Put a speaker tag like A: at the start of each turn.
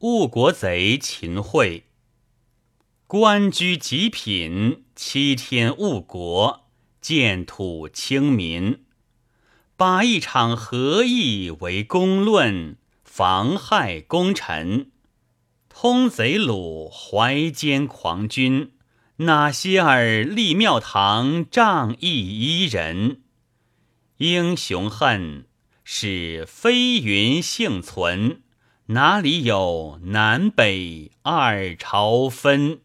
A: 误国贼秦桧。官居极品，欺天误国，建土清民，把一场和议为公论，妨害功臣。通贼虏，怀奸狂君，哪些儿立庙堂，仗义伊人？英雄恨，使飞云幸存，哪里有南北二朝分？